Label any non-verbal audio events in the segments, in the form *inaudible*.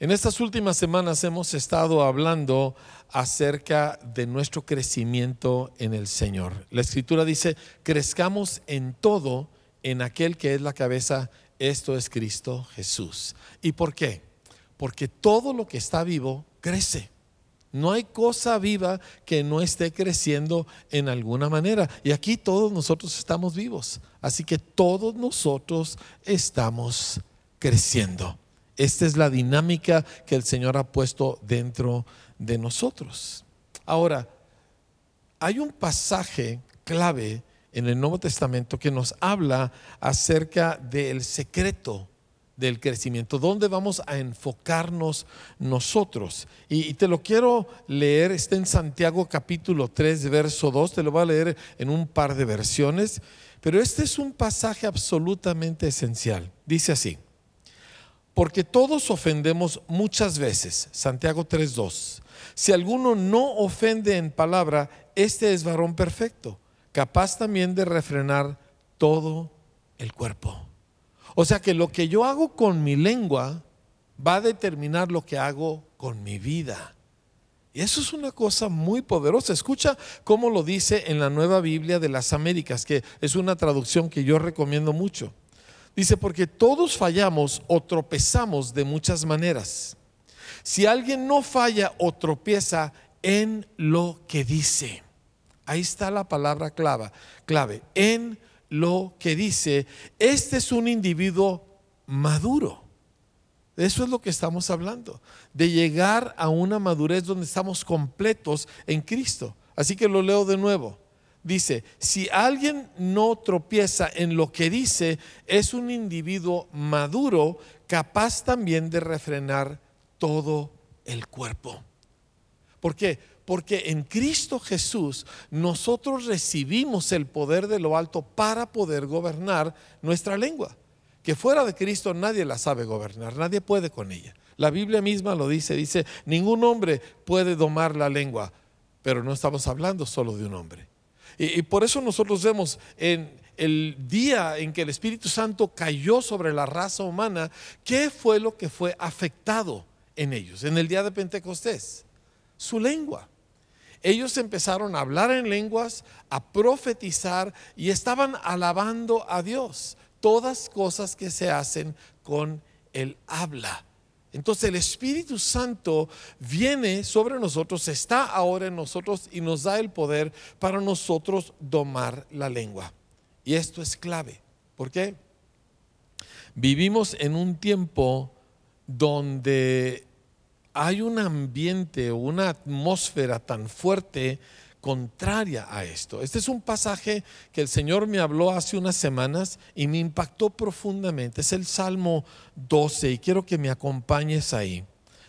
En estas últimas semanas hemos estado hablando acerca de nuestro crecimiento en el Señor. La escritura dice, crezcamos en todo en aquel que es la cabeza, esto es Cristo Jesús. ¿Y por qué? Porque todo lo que está vivo crece. No hay cosa viva que no esté creciendo en alguna manera. Y aquí todos nosotros estamos vivos. Así que todos nosotros estamos creciendo. Esta es la dinámica que el Señor ha puesto dentro de nosotros. Ahora, hay un pasaje clave en el Nuevo Testamento que nos habla acerca del secreto del crecimiento, dónde vamos a enfocarnos nosotros. Y, te lo quiero leer, está en Santiago capítulo 3, verso 2, te lo voy a leer en un par de versiones, pero este es un pasaje absolutamente esencial. Dice así, porque todos ofendemos muchas veces, Santiago 3, 2. Si alguno no ofende en palabra, este es varón perfecto, capaz también de refrenar todo el cuerpo. O sea que lo que yo hago con mi lengua va a determinar lo que hago con mi vida. Y eso es una cosa muy poderosa. Escucha cómo lo dice en la Nueva Biblia de las Américas, que es una traducción que yo recomiendo mucho. Dice, porque todos fallamos o tropezamos de muchas maneras. Si alguien no falla o tropieza en lo que dice, ahí está la palabra clave, clave, en lo que dice, este es un individuo maduro. Eso es lo que estamos hablando, de llegar a una madurez donde estamos completos en Cristo. Así que lo leo de nuevo. Dice, si alguien no tropieza en lo que dice, es un individuo maduro, capaz también de refrenar todo el cuerpo. ¿Por qué? Porque en Cristo Jesús nosotros recibimos el poder de lo alto para poder gobernar nuestra lengua. Que fuera de Cristo nadie la sabe gobernar, nadie puede con ella. La Biblia misma lo dice, dice, ningún hombre puede domar la lengua, pero no estamos hablando solo de un hombre. Y, por eso nosotros vemos en el día en que el Espíritu Santo cayó sobre la raza humana, ¿qué fue lo que fue afectado en ellos en el día de Pentecostés? Su lengua ellos empezaron a hablar en lenguas, a profetizar y estaban alabando a Dios. Todas cosas que se hacen con el habla. Entonces el Espíritu Santo viene sobre nosotros, está ahora en nosotros y nos da el poder para nosotros domar la lengua. Y esto es clave. ¿Por qué? Vivimos en un tiempo donde hay un ambiente, una atmósfera tan fuerte contraria a esto. Este es un pasaje que el Señor me habló hace unas semanas y me impactó profundamente. Es el Salmo 12 y quiero que me acompañes ahí.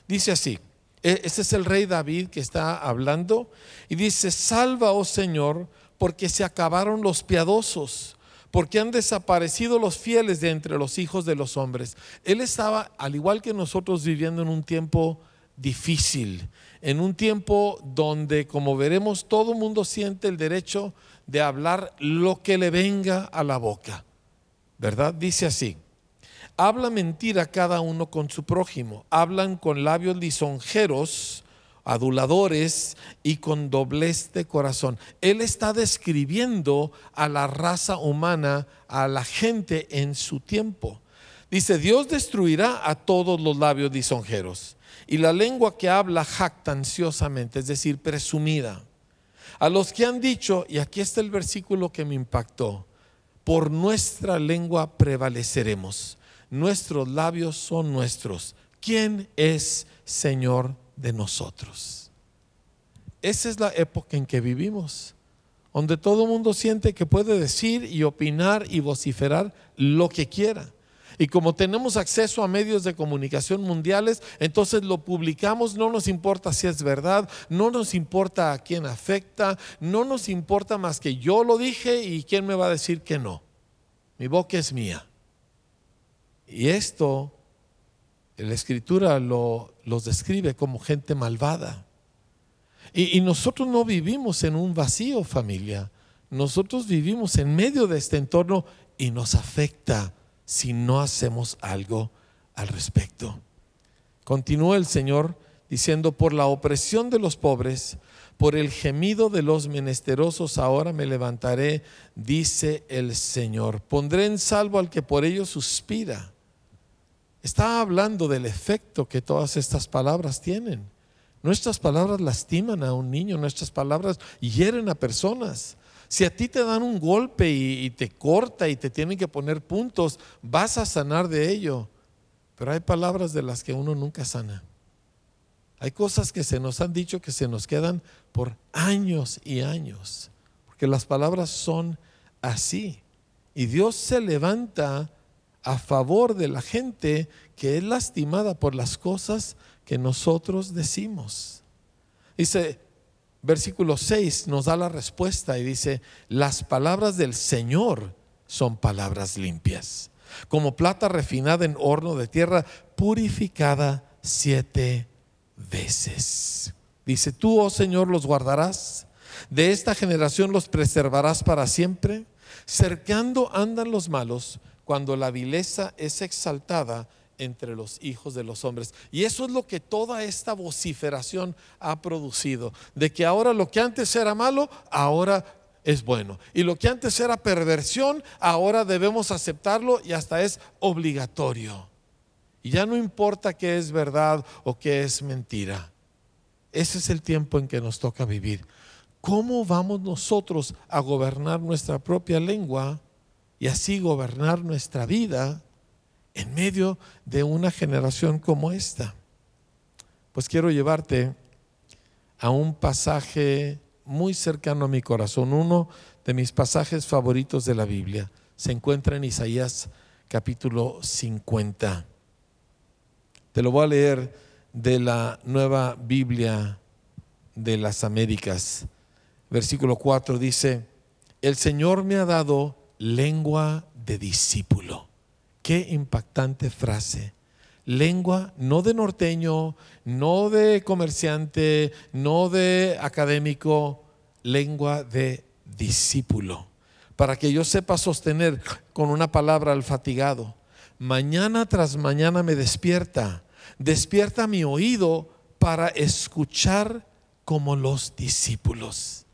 Dice así, e, este es el rey David que está hablando y dice, salva, oh Señor, porque se acabaron los piadosos porque han desaparecido los fieles de entre los hijos de los hombres. Él estaba, al igual que nosotros, viviendo en un tiempo difícil, en un tiempo donde, como veremos, todo mundo siente el derecho de hablar lo que le venga a la boca. ¿Verdad? Dice así. Habla mentira cada uno con su prójimo. Hablan con labios lisonjeros, aduladores y con doblez de corazón. Él está describiendo a la raza humana, a la gente en su tiempo. Dice, Dios destruirá a todos los labios lisonjeros y la lengua que habla jactanciosamente, es decir, presumida. A los que han dicho, y aquí está el versículo que me impactó, por nuestra lengua prevaleceremos, nuestros labios son nuestros. ¿Quién es Señor de nosotros? Esa es la época en que vivimos, donde todo el mundo siente que puede decir y opinar y vociferar lo que quiera. Y como tenemos acceso a medios de comunicación mundiales, entonces lo publicamos, no nos importa si es verdad, no nos importa a quién afecta, no nos importa más que yo lo dije y quién me va a decir que no. Mi boca es mía. Y esto, la escritura lo, los describe como gente malvada. Y, y nosotros no vivimos en un vacío familia, nosotros vivimos en medio de este entorno y nos afecta si no hacemos algo al respecto. Continúa el Señor diciendo, por la opresión de los pobres, por el gemido de los menesterosos, ahora me levantaré, dice el Señor. Pondré en salvo al que por ello suspira. Está hablando del efecto que todas estas palabras tienen. Nuestras palabras lastiman a un niño, nuestras palabras hieren a personas. Si a ti te dan un golpe y, te corta y te tienen que poner puntos, vas a sanar de ello. Pero hay palabras de las que uno nunca sana. Hay cosas que se nos han dicho que se nos quedan por años y años. Porque las palabras son así. Y Dios se levanta a favor de la gente que es lastimada por las cosas que nosotros decimos. Dice, versículo 6 nos da la respuesta y dice, las palabras del Señor son palabras limpias, como plata refinada en horno de tierra, purificada siete veces. Dice, tú, oh Señor, los guardarás, de esta generación los preservarás para siempre. Cercando andan los malos cuando la vileza es exaltada entre los hijos de los hombres. Y eso es lo que toda esta vociferación ha producido, de que ahora lo que antes era malo, ahora es bueno. Y lo que antes era perversión, ahora debemos aceptarlo y hasta es obligatorio. Y ya no importa qué es verdad o qué es mentira. Ese es el tiempo en que nos toca vivir. ¿Cómo vamos nosotros a gobernar nuestra propia lengua y así gobernar nuestra vida? En medio de una generación como esta? Pues quiero llevarte a un pasaje muy cercano a mi corazón, uno de mis pasajes favoritos de la Biblia. Se encuentra en Isaías capítulo 50. Te lo voy a leer de la nueva Biblia de las Américas. Versículo 4 dice, el Señor me ha dado lengua de discípulo Qué impactante frase. Lengua no de norteño, no de comerciante, no de académico, lengua de discípulo. Para que yo sepa sostener con una palabra al fatigado. Mañana tras mañana me despierta, despierta mi oído para escuchar como los discípulos.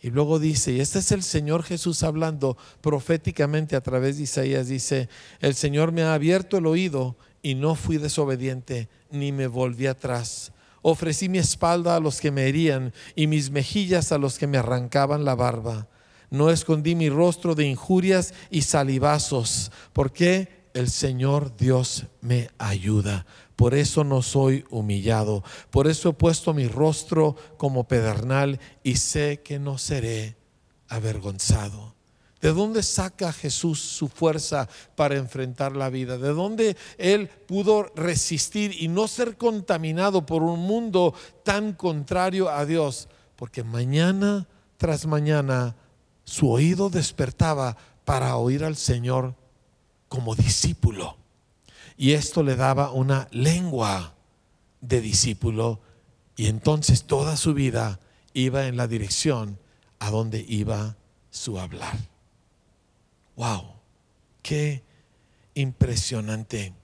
Y luego dice, y este es el Señor Jesús hablando proféticamente a través de Isaías, dice, el Señor me ha abierto el oído y no fui desobediente ni me volví atrás. Ofrecí mi espalda a los que me herían y mis mejillas a los que me arrancaban la barba. No escondí mi rostro de injurias y salivazos, porque el Señor Dios me ayuda. Por eso no soy humillado. Por eso he puesto mi rostro como pedernal y sé que no seré avergonzado. ¿De dónde saca Jesús su fuerza para enfrentar la vida? ¿De dónde Él pudo resistir y no ser contaminado por un mundo tan contrario a Dios? Porque mañana tras mañana su oído despertaba para oír al Señor como discípulo. Y esto le daba una lengua de discípulo y entonces toda su vida iba en la dirección a donde iba su hablar. ¡Wow! ¡Qué impresionante!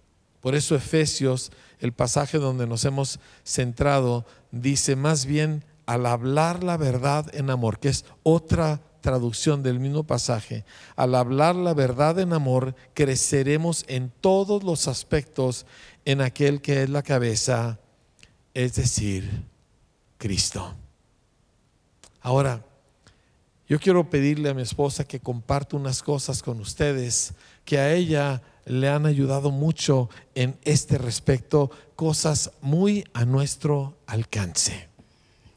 Por eso Efesios, el pasaje donde nos hemos centrado, dice más bien al hablar la verdad en amor, que es otra traducción del mismo pasaje, al hablar la verdad en amor, creceremos en todos los aspectos en aquel que es la cabeza, es decir, Cristo. Ahora, yo quiero pedirle a mi esposa que comparta unas cosas con ustedes que a ella le han ayudado mucho en este respecto, cosas muy a nuestro alcance.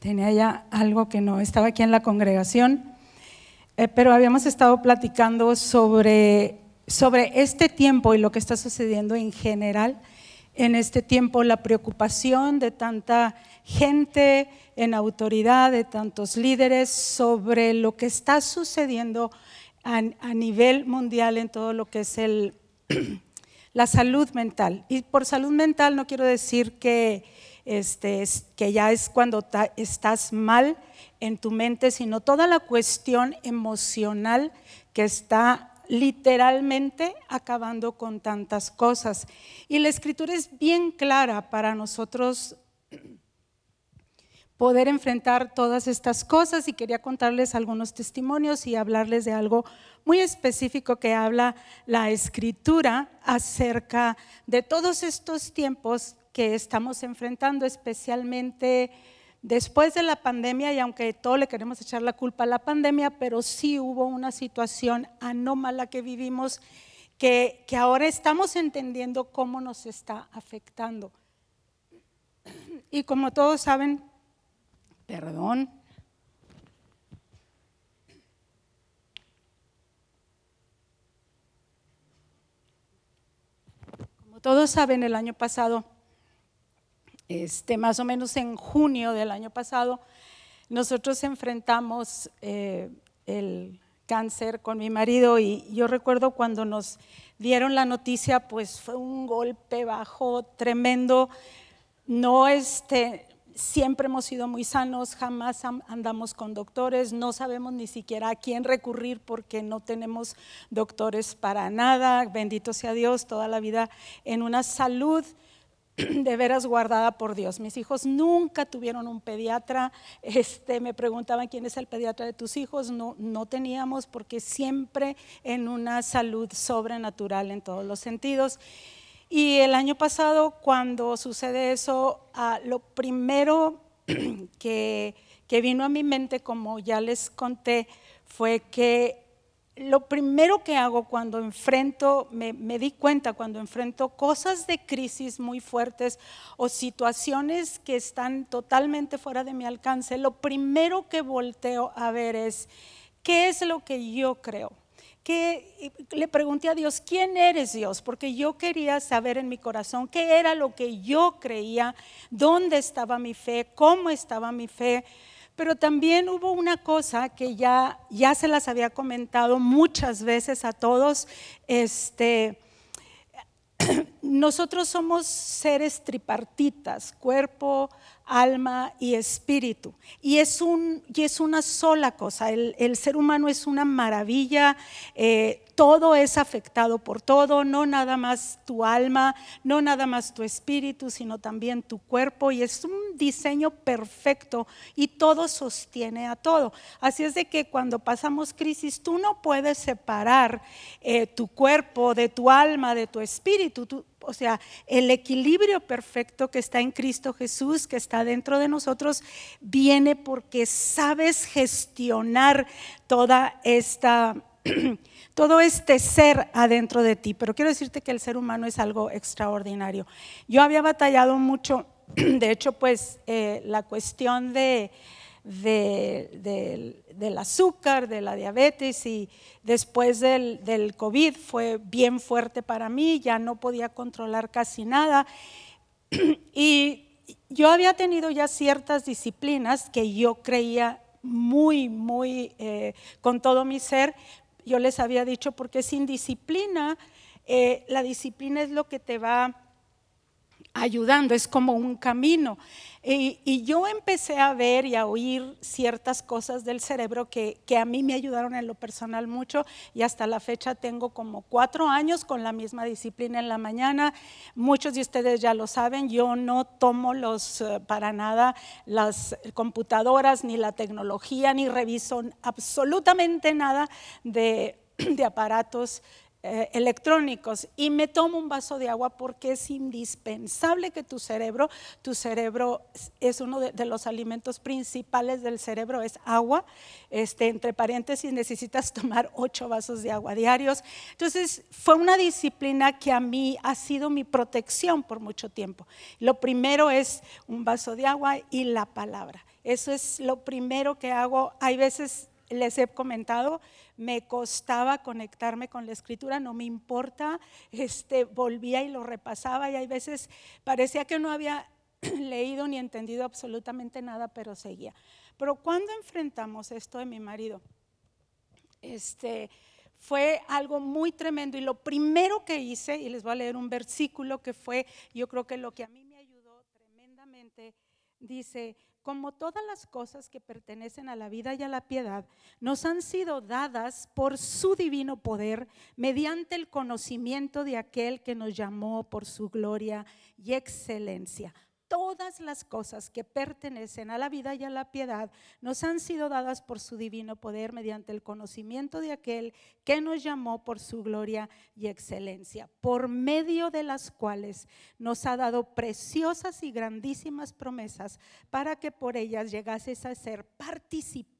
Tenía ya algo que no estaba aquí en la congregación eh, pero habíamos estado platicando sobre, sobre este tiempo y lo que está sucediendo en general en este tiempo, la preocupación de tanta gente en autoridad, de tantos líderes sobre lo que está sucediendo a, nivel mundial en todo lo que es el, *clears throat* la salud mental. Y por salud mental no quiero decir que, este, que ya es cuando estás mal, en tu mente, sino toda la cuestión emocional que está literalmente acabando con tantas cosas. Y la escritura es bien clara para nosotros poder enfrentar todas estas cosas y quería contarles algunos testimonios y hablarles de algo muy específico que habla la escritura acerca de todos estos tiempos que estamos enfrentando, especialmente después de la pandemia, y aunque todo le queremos echar la culpa a la pandemia, pero sí hubo una situación anómala que vivimos que, que ahora estamos entendiendo cómo nos está afectando. Y como todos saben, Perdón. Como todos saben, el año pasado, este, más o menos en junio del año pasado, nosotros enfrentamos eh, el cáncer con mi marido y yo recuerdo cuando nos dieron la noticia, pues fue un golpe bajo tremendo. No, este, siempre hemos sido muy sanos, jamás andamos con doctores, no sabemos ni siquiera a quién recurrir porque no tenemos doctores para nada, bendito sea Dios, toda la vida en una salud *clears throat* de veras guardada por Dios. Mis hijos nunca tuvieron un pediatra, este, me preguntaban quién es el pediatra de tus hijos, no, no teníamos porque siempre en una salud sobrenatural en todos los sentidos. Y el año pasado, cuando sucede eso, ah, lo primero *clears throat* que, que vino a mi mente, como ya les conté, fue que lo primero que hago cuando enfrento, me, di cuenta cuando enfrento cosas de crisis muy fuertes o situaciones que están totalmente fuera de mi alcance, lo primero que volteo a ver es, ¿qué es lo que yo creo? que le pregunté a Dios, ¿quién eres Dios? Porque yo quería saber en mi corazón qué era lo que yo creía, dónde estaba mi fe, cómo estaba mi fe. Pero también hubo una cosa que ya, ya se las había comentado muchas veces a todos, este, *clears throat* nosotros somos seres tripartitas, cuerpo, alma y espíritu. Y es, un, y es una sola cosa. El, ser humano es una maravilla. Eh, todo es afectado por todo, no nada más tu alma, no nada más tu espíritu, sino también tu cuerpo. Y es un diseño perfecto y todo sostiene a todo. Así es de que cuando pasamos crisis, tú no puedes separar eh, tu cuerpo de tu alma, de tu espíritu. Tú, o sea, el equilibrio perfecto que está en Cristo Jesús, que está dentro de nosotros, viene porque sabes gestionar toda esta *clears throat* todo este ser adentro de ti. Pero quiero decirte que el ser humano es algo extraordinario. Yo había batallado mucho, *clears throat* de hecho, pues eh, la cuestión de del azúcar, de la diabetes y después del, del, COVID fue bien fuerte para mí, ya no podía controlar casi nada. *clears throat* Y yo había tenido ya ciertas disciplinas que yo creía muy, muy eh, con todo mi ser. Yo les había dicho, porque sin disciplina, eh, la disciplina es lo que te va ayudando, es como un camino. Y, yo empecé a ver y a oír ciertas cosas del cerebro que, que, a mí me ayudaron en lo personal mucho y hasta la fecha tengo como cuatro años con la misma disciplina en la mañana. Muchos de ustedes ya lo saben, yo no tomo los, eh, para nada las computadoras ni la tecnología, ni reviso absolutamente nada de, *clears throat* de aparatos eh, electrónicos y me tomo un vaso de agua porque es indispensable que tu cerebro, tu cerebro es uno de, los alimentos principales del cerebro, es agua. Este, entre paréntesis, necesitas tomar *laughs* ocho vasos de agua diarios. Entonces, fue una disciplina que a mí ha sido mi protección por mucho tiempo. Lo primero es un vaso de agua y la palabra. Eso es lo primero que hago. Hay veces les he comentado, me costaba conectarme con la escritura, no me importa, este, volvía y lo repasaba y hay veces parecía que no había *clears throat* leído ni entendido absolutamente nada, pero seguía. Pero cuando enfrentamos esto de mi marido, este, fue algo muy tremendo y lo primero que hice, y les voy a leer un versículo que fue, yo creo que lo que a mí me ayudó tremendamente dice, como todas las cosas que pertenecen a la vida y a la piedad, nos han sido dadas por su divino poder mediante el conocimiento de aquel que nos llamó por su gloria y excelencia todas las cosas que pertenecen a la vida y a la piedad nos han sido dadas por su divino poder mediante el conocimiento de aquel que nos llamó por su gloria y excelencia, por medio de las cuales nos ha dado preciosas y grandísimas promesas para que por ellas llegases a ser participantes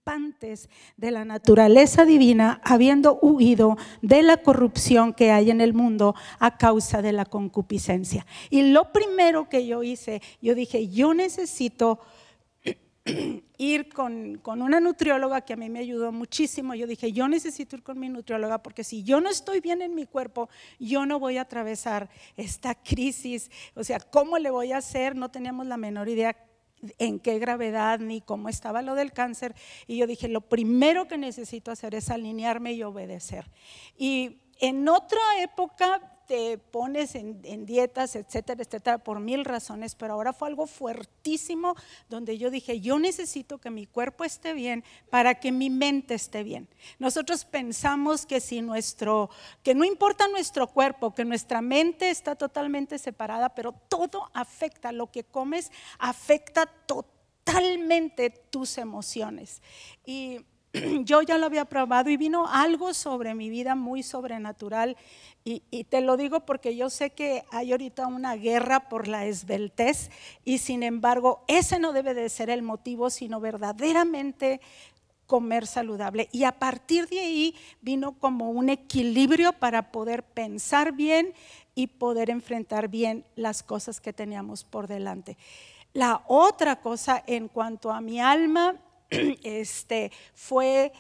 de la naturaleza divina, habiendo huido de la corrupción que hay en el mundo a causa de la concupiscencia. Y lo primero que yo hice, yo dije, yo necesito *clears throat* ir con, con, una nutrióloga que a mí me ayudó muchísimo. Yo dije, yo necesito ir con mi nutrióloga porque si yo no estoy bien en mi cuerpo, yo no voy a atravesar esta crisis. O sea, ¿cómo le voy a hacer? No teníamos la menor idea en qué gravedad ni cómo estaba lo del cáncer. Y yo dije, lo primero que necesito hacer es alinearme y obedecer. Y en otra época te pones en, dietas, etcétera, etcétera, por mil razones, pero ahora fue algo fuertísimo donde yo dije, yo necesito que mi cuerpo esté bien para que mi mente esté bien. Nosotros pensamos que si nuestro, que no importa nuestro cuerpo, que nuestra mente está totalmente separada, pero todo afecta, lo que comes afecta totalmente tus emociones. Y *clears throat* yo ya lo había probado y vino algo sobre mi vida muy sobrenatural. Y, te lo digo porque yo sé que hay ahorita una guerra por la esbeltez y sin embargo ese no debe de ser el motivo, sino verdaderamente comer saludable. Y a partir de ahí vino como un equilibrio para poder pensar bien y poder enfrentar bien las cosas que teníamos por delante. La otra cosa en cuanto a mi alma, *clears throat* este, fue,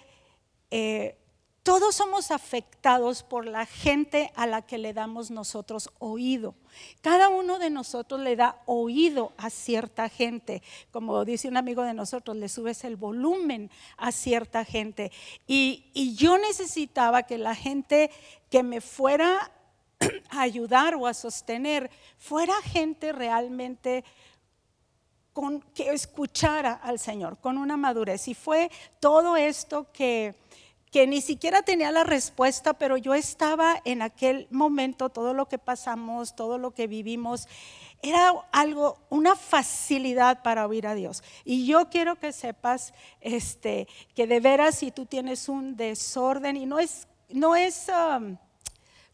eh, todos somos afectados por la gente a la que le damos nosotros oído. Cada uno de nosotros le da oído a cierta gente. Como dice un amigo de nosotros, le subes el volumen a cierta gente. Y, y yo necesitaba que la gente que me fuera *clears throat* a ayudar o a sostener fuera gente realmente que escuchara al Señor, con una madurez. Y fue todo esto que, que ni siquiera tenía la respuesta, pero yo estaba en aquel momento, todo lo que pasamos, todo lo que vivimos, era algo, una facilidad para oír a Dios. Y yo quiero que sepas este, que de veras si tú tienes un desorden y no es, no es um,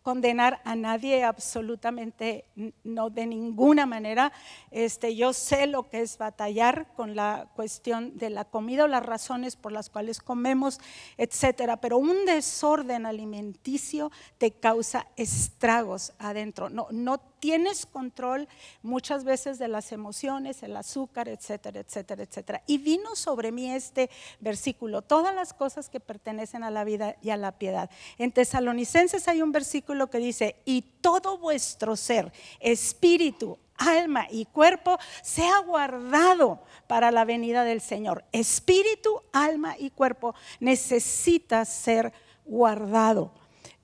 condenar a nadie absolutamente, no de ninguna manera. Este, yo sé lo que es batallar con la cuestión de la comida o las razones por las cuales comemos, etcétera, pero un desorden alimenticio te causa estragos adentro. No, no tienes control muchas veces de las emociones, el azúcar, etcétera, etcétera, etcétera. Y vino sobre mí este versículo, todas las cosas que pertenecen a la vida y a la piedad. En Tesalonicenses hay un versículo que dice, y todo vuestro ser, espíritu, alma y cuerpo sea guardado para la venida del Señor. Espíritu, alma y cuerpo necesita ser guardado.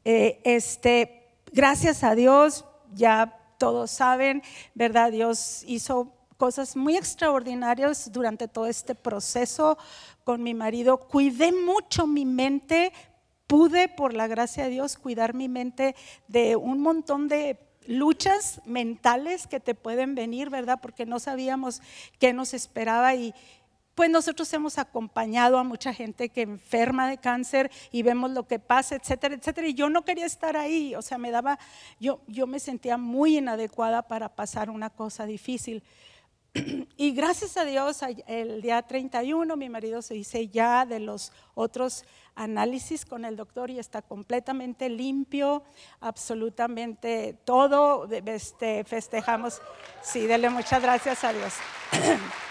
Eh, este, gracias a Dios, ya todos saben, ¿verdad? Dios hizo cosas muy extraordinarias durante todo este proceso con mi marido. Cuidé mucho mi mente, pude, por la gracia de Dios, cuidar mi mente de un montón de luchas mentales que te pueden venir, ¿verdad? Porque no sabíamos qué nos esperaba y, pues nosotros hemos acompañado a mucha gente que enferma de cáncer y vemos lo que pasa, etcétera, etcétera. Y yo no quería estar ahí, o sea, me daba, yo, yo me sentía muy inadecuada para pasar una cosa difícil. *clears throat* Y gracias a Dios, el día 31 mi marido se hizo ya de los otros análisis con el doctor y está completamente limpio, absolutamente todo. Este, festejamos. Sí, dele muchas gracias a Dios. *clears throat*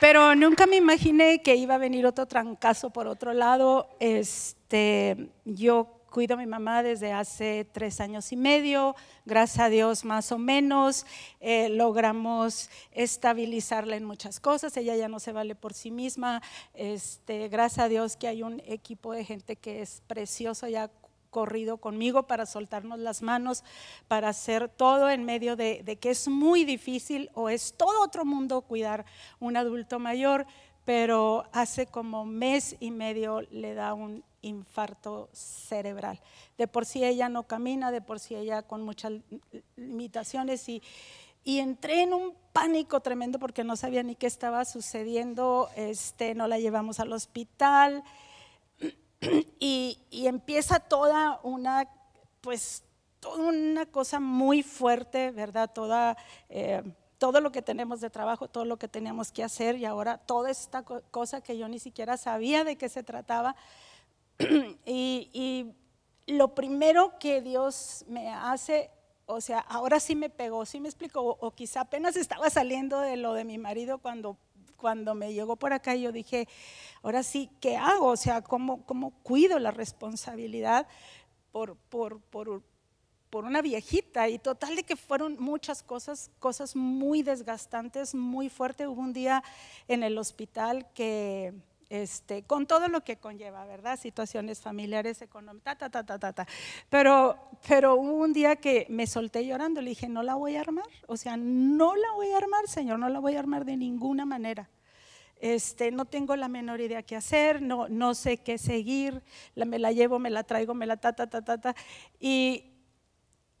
Pero nunca me imaginé que iba a venir otro trancazo por otro lado. Este, yo cuido a mi mamá desde hace tres años y medio, gracias a Dios más o menos, eh, logramos estabilizarla en muchas cosas, ella ya no se vale por sí misma, este, gracias a Dios que hay un equipo de gente que es precioso, ya corrido conmigo para soltarnos las manos, para hacer todo en medio de, que es muy difícil o es todo otro mundo cuidar un adulto mayor, pero hace como mes y medio le da un infarto cerebral. De por sí ella no camina, de por sí ella con muchas limitaciones y, y entré en un pánico tremendo porque no sabía ni qué estaba sucediendo, este, no la llevamos al hospital *coughs* y, empieza toda una, pues, toda una cosa muy fuerte, ¿verdad? Toda, eh, todo lo que tenemos de trabajo, todo lo que teníamos que hacer y ahora toda esta cosa que yo ni siquiera sabía de qué se trataba. *coughs* y, y lo primero que Dios me hace o sea, ahora sí me pegó, sí me explicó, o, quizá apenas estaba saliendo de lo de mi marido cuando, cuando me llegó por acá yo dije, ahora sí, ¿qué hago? O sea, ¿cómo, cómo cuido la responsabilidad por, por, por, por una viejita? Y total de que fueron muchas cosas, cosas muy desgastantes, muy fuertes. Hubo un día en el hospital que este, con todo lo que conlleva, ¿verdad? Situaciones familiares, económicas, ta, ta, ta, ta, ta. Pero, pero hubo un día que me solté llorando, le dije, no la voy a armar, o sea, no la voy a armar, Señor, no la voy a armar de ninguna manera. Este, no tengo la menor idea qué hacer, no, no sé qué seguir, me la llevo, me la traigo, me la ta, ta, ta, ta, ta. Y,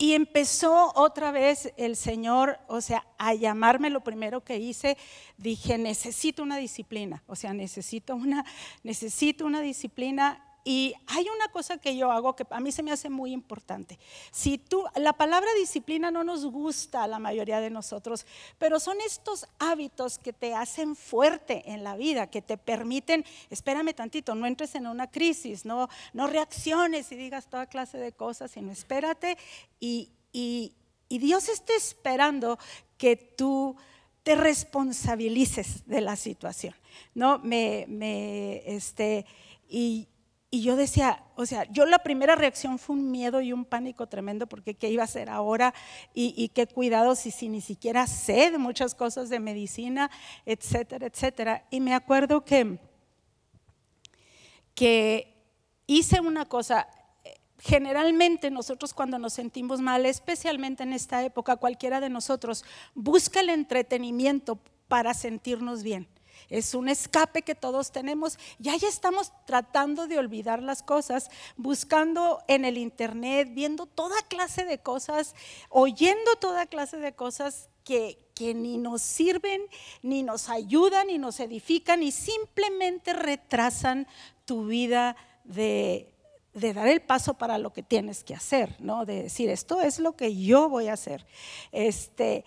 y empezó otra vez el Señor, o sea, a llamarme. Lo primero que hice, dije, necesito una disciplina, o sea, necesito una, necesito una disciplina y hay una cosa que yo hago que a mí se me hace muy importante. Si tú, la palabra disciplina no nos gusta a la mayoría de nosotros, pero son estos hábitos que te hacen fuerte en la vida, que te permiten, espérame tantito, no entres en una crisis, no, no reacciones y digas toda clase de cosas, sino espérate y, y, y Dios está esperando que tú te responsabilices de la situación. No, me, me, este, y y yo decía, o sea, yo la primera reacción fue un miedo y un pánico tremendo porque qué iba a hacer ahora y, qué cuidados y si ni siquiera sé de muchas cosas de medicina, etcétera, etcétera. Y me acuerdo que, que hice una cosa, generalmente nosotros cuando nos sentimos mal, especialmente en esta época, cualquiera de nosotros busca el entretenimiento para sentirnos bien es un escape que todos tenemos. Ya ya estamos tratando de olvidar las cosas, buscando en el internet, viendo toda clase de cosas, oyendo toda clase de cosas que, que ni nos sirven, ni nos ayudan, ni nos edifican, y simplemente retrasan tu vida de, de dar el paso para lo que tienes que hacer, ¿no? De decir, esto es lo que yo voy a hacer. Este,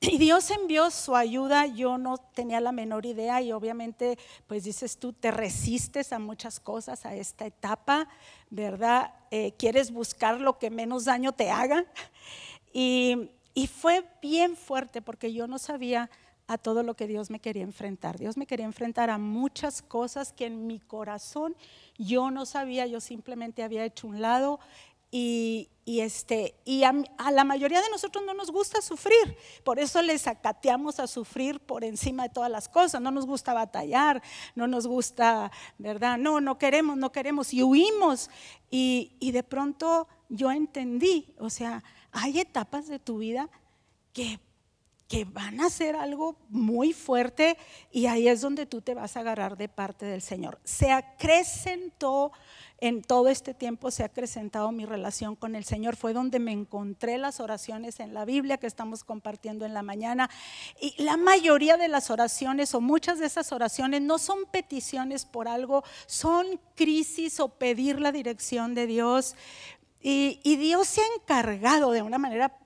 y Dios envió su ayuda, yo no tenía la menor idea y obviamente, pues dices tú, te resistes a muchas cosas, a esta etapa, ¿verdad? Eh, quieres buscar lo que menos daño te haga. Y, y fue bien fuerte porque yo no sabía a todo lo que Dios me quería enfrentar. Dios me quería enfrentar a muchas cosas que en mi corazón yo no sabía, yo simplemente había hecho un lado y, este, y a, la mayoría de nosotros no nos gusta sufrir, por eso les acateamos a sufrir por encima de todas las cosas, no nos gusta batallar, no nos gusta, ¿verdad? No, no queremos, no queremos y huimos. Y, y de pronto yo entendí, o sea, hay etapas de tu vida que que van a ser algo muy fuerte y ahí es donde tú te vas a agarrar de parte del Señor. Se acrecentó en todo este tiempo, se ha acrecentado mi relación con el Señor. Fue donde me encontré las oraciones en la Biblia que estamos compartiendo en la mañana. Y la mayoría de las oraciones o muchas de esas oraciones no son peticiones por algo, son crisis o pedir la dirección de Dios. Y, y Dios se ha encargado de una manera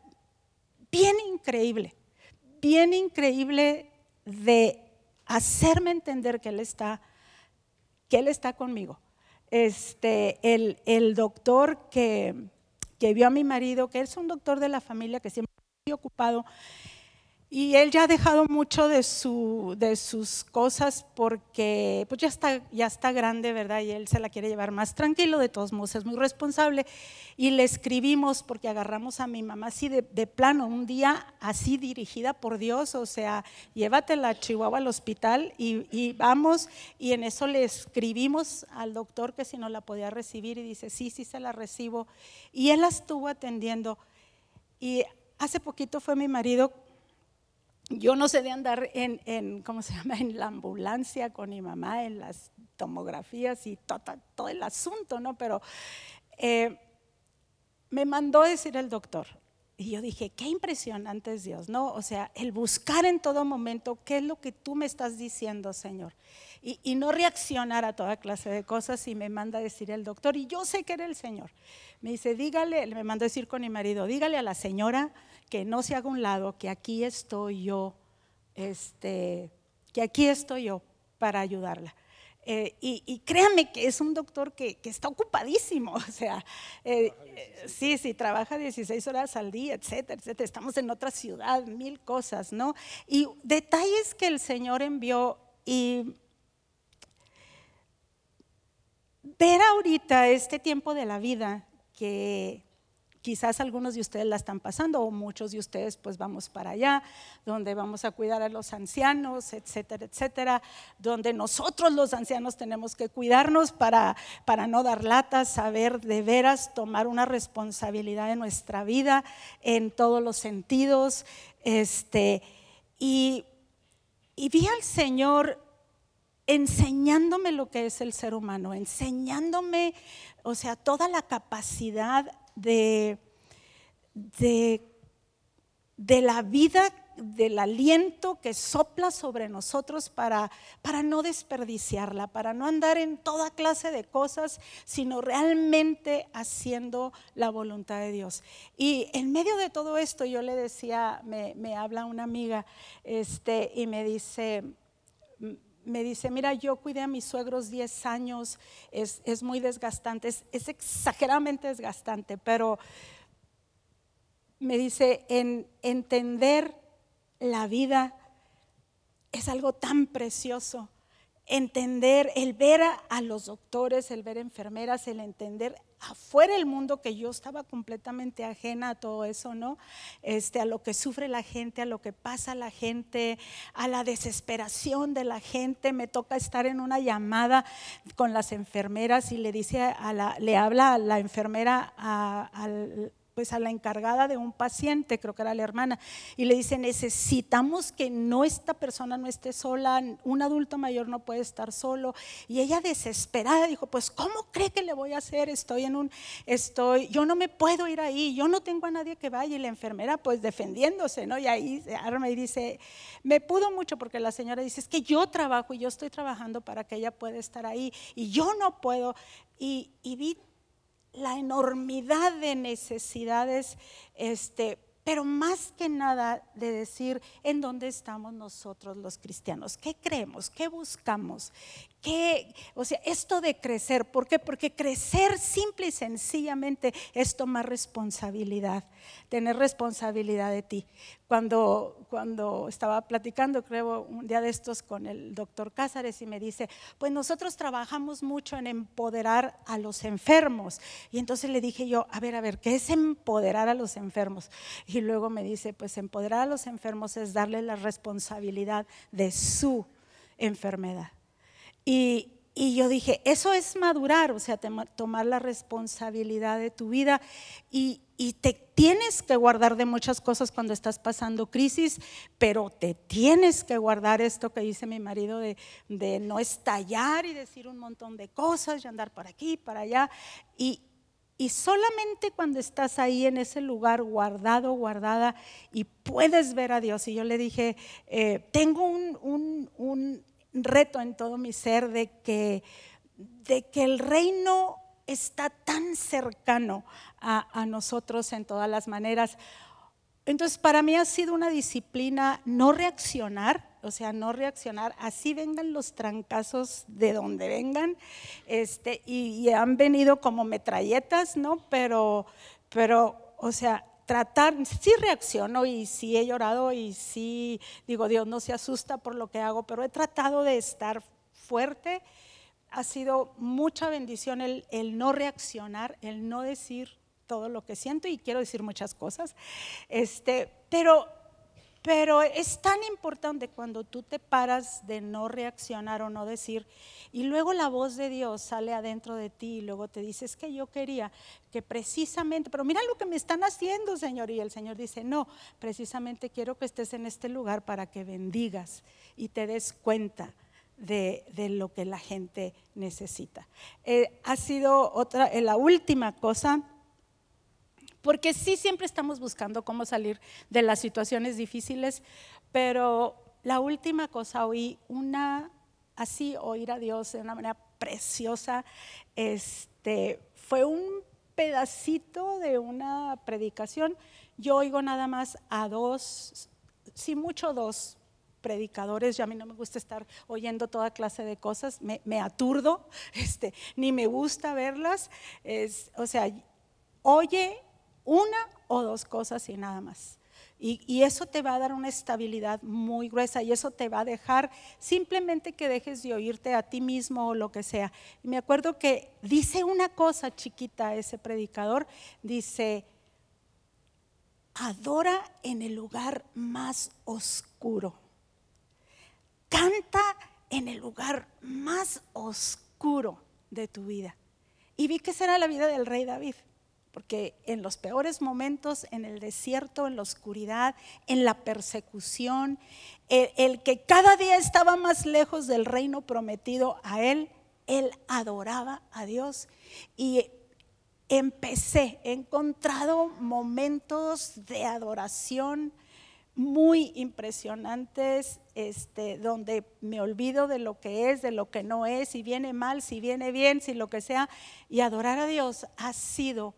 bien increíble bien increíble de hacerme entender que Él está, que él está conmigo. Este, el, el doctor que, que, vio a mi marido, que es un doctor de la familia que siempre está muy ocupado, Y él ya ha dejado mucho de, su, de sus cosas porque pues ya está, ya está grande, ¿verdad? Y él se la quiere llevar más tranquilo, de todos modos es muy responsable. Y le escribimos porque agarramos a mi mamá así de, de plano, un día así dirigida por Dios, o sea, llévatela a Chihuahua al hospital y, y vamos. Y en eso le escribimos al doctor que si no la podía recibir y dice, sí, sí se la recibo. Y él la estuvo atendiendo. Y hace poquito fue mi marido yo no sé de andar en, ¿cómo se llama?, en la ambulancia con mi mamá, en las tomografías y todo, el asunto, ¿no? Pero eh, me mandó decir el doctor, y yo dije, qué impresionante es Dios, ¿no? O sea, el buscar en todo momento qué es lo que tú me estás diciendo, Señor. Y, no reaccionar a toda clase de cosas y me manda decir el doctor, y yo sé que era el Señor. Me dice, dígale, me mandó decir con mi marido, dígale a la señora que no se haga un lado, que aquí estoy yo, este, que aquí estoy yo para ayudarla. Eh, y, créanme que es un doctor que, está ocupadísimo, *laughs* o sea, eh, sí, sí, trabaja 16 horas al día, etcétera, etcétera. Estamos en otra ciudad, mil cosas, ¿no? Y detalles que el Señor envió y ver ahorita este tiempo de la vida que Quizás algunos de ustedes la están pasando o muchos de ustedes pues vamos para allá, donde vamos a cuidar a los ancianos, etcétera, etcétera, donde nosotros los ancianos tenemos que cuidarnos para, para no dar latas, saber de veras tomar una responsabilidad de nuestra vida en todos los sentidos. Este, y, y vi al Señor enseñándome lo que es el ser humano, enseñándome, o sea, toda la capacidad de, de, la vida, del aliento que sopla sobre nosotros para, para no desperdiciarla, para no andar en toda clase de cosas, sino realmente haciendo la voluntad de Dios. Y en medio de todo esto yo le decía, me, me habla una amiga este, y me dice, me dice, mira, yo cuidé a mis suegros 10 años, es, muy desgastante, es, exageradamente desgastante, pero me dice, en entender la vida es algo tan precioso. Entender, el ver a los doctores, el ver enfermeras, el entender afuera el mundo que yo estaba completamente ajena a todo eso, ¿no? Este, a lo que sufre la gente, a lo que pasa la gente, a la desesperación de la gente. Me toca estar en una llamada con las enfermeras y le dice a la, le habla a la enfermera al pues a la encargada de un paciente, creo que era la hermana, y le dice, necesitamos que no esta persona no esté sola, un adulto mayor no puede estar solo. Y ella desesperada dijo, pues ¿cómo cree que le voy a hacer? Estoy en un, estoy, yo no me puedo ir ahí, yo no tengo a nadie que vaya. Y la enfermera pues defendiéndose, ¿no? Y ahí se arma y dice, me pudo mucho porque la señora dice, es que yo trabajo y yo estoy trabajando para que ella pueda estar ahí y yo no puedo. Y, y vi la enormidad de necesidades, este, pero más que nada de decir en dónde estamos nosotros los cristianos, qué creemos, qué buscamos, qué, o sea, esto de crecer, ¿por qué? Porque crecer simple y sencillamente es tomar responsabilidad, tener responsabilidad de ti. Cuando, cuando estaba platicando, creo, un día de estos con el doctor Cázares y me dice, pues nosotros trabajamos mucho en empoderar a los enfermos. Y entonces le dije yo, a ver, a ver, ¿qué es empoderar a los enfermos? Luego me dice, pues empoderar a los enfermos es darle la responsabilidad de su enfermedad. Y, y yo dije, eso es madurar, o sea, tomar la responsabilidad de tu vida y, y, te tienes que guardar de muchas cosas cuando estás pasando crisis, pero te tienes que guardar esto que dice mi marido de, de no estallar y decir un montón de cosas y andar por aquí, para allá. Y, y solamente cuando estás ahí en ese lugar guardado, guardada, y puedes ver a Dios. Y yo le dije, eh, tengo un, un, un reto en todo mi ser de que, de que el reino está tan cercano a, nosotros en todas las maneras. Entonces, para mí ha sido una disciplina no reaccionar, o sea, no reaccionar, así vengan los trancazos de donde vengan, este, y, han venido como metralletas, ¿no? Pero, pero, o sea, tratar, sí reacciono y sí he llorado y sí digo, Dios no se asusta por lo que hago, pero he tratado de estar fuerte. Ha sido mucha bendición el, el no reaccionar, el no decir todo lo que siento y quiero decir muchas cosas. Este, pero pero es tan importante cuando tú te paras de no reaccionar o no decir, y luego la voz de Dios sale adentro de ti y luego te dice, es que yo quería que precisamente, pero mira lo que me están haciendo, Señor. Y el Señor dice, no, precisamente quiero que estés en este lugar para que bendigas y te des cuenta. De, lo que la gente necesita. Eh, ha sido otra, eh, la última cosa porque sí siempre estamos buscando cómo salir de las situaciones difíciles, pero la última cosa oí una, así oír a Dios de una manera preciosa, este, fue un pedacito de una predicación. Yo oigo nada más a dos, sí mucho dos predicadores, yo a mí no me gusta estar oyendo toda clase de cosas, me, me aturdo, *laughs* este, ni me gusta verlas, es, o sea, oye una o dos cosas y nada más. Y, eso te va a dar una estabilidad muy gruesa y eso te va a dejar simplemente que dejes de oírte a ti mismo o lo que sea. Y me acuerdo que dice una cosa chiquita ese predicador, dice, adora en el lugar más oscuro. Canta en el lugar más oscuro de tu vida. Y vi que será la vida del rey David porque en los peores momentos, en el desierto, en la oscuridad, en la persecución, el, que cada día estaba más lejos del reino prometido a él, él adoraba a Dios. Y empecé, he encontrado momentos de adoración muy impresionantes, este, donde me olvido de lo que es, de lo que no es, si viene mal, si viene bien, si lo que sea, y adorar a Dios ha sido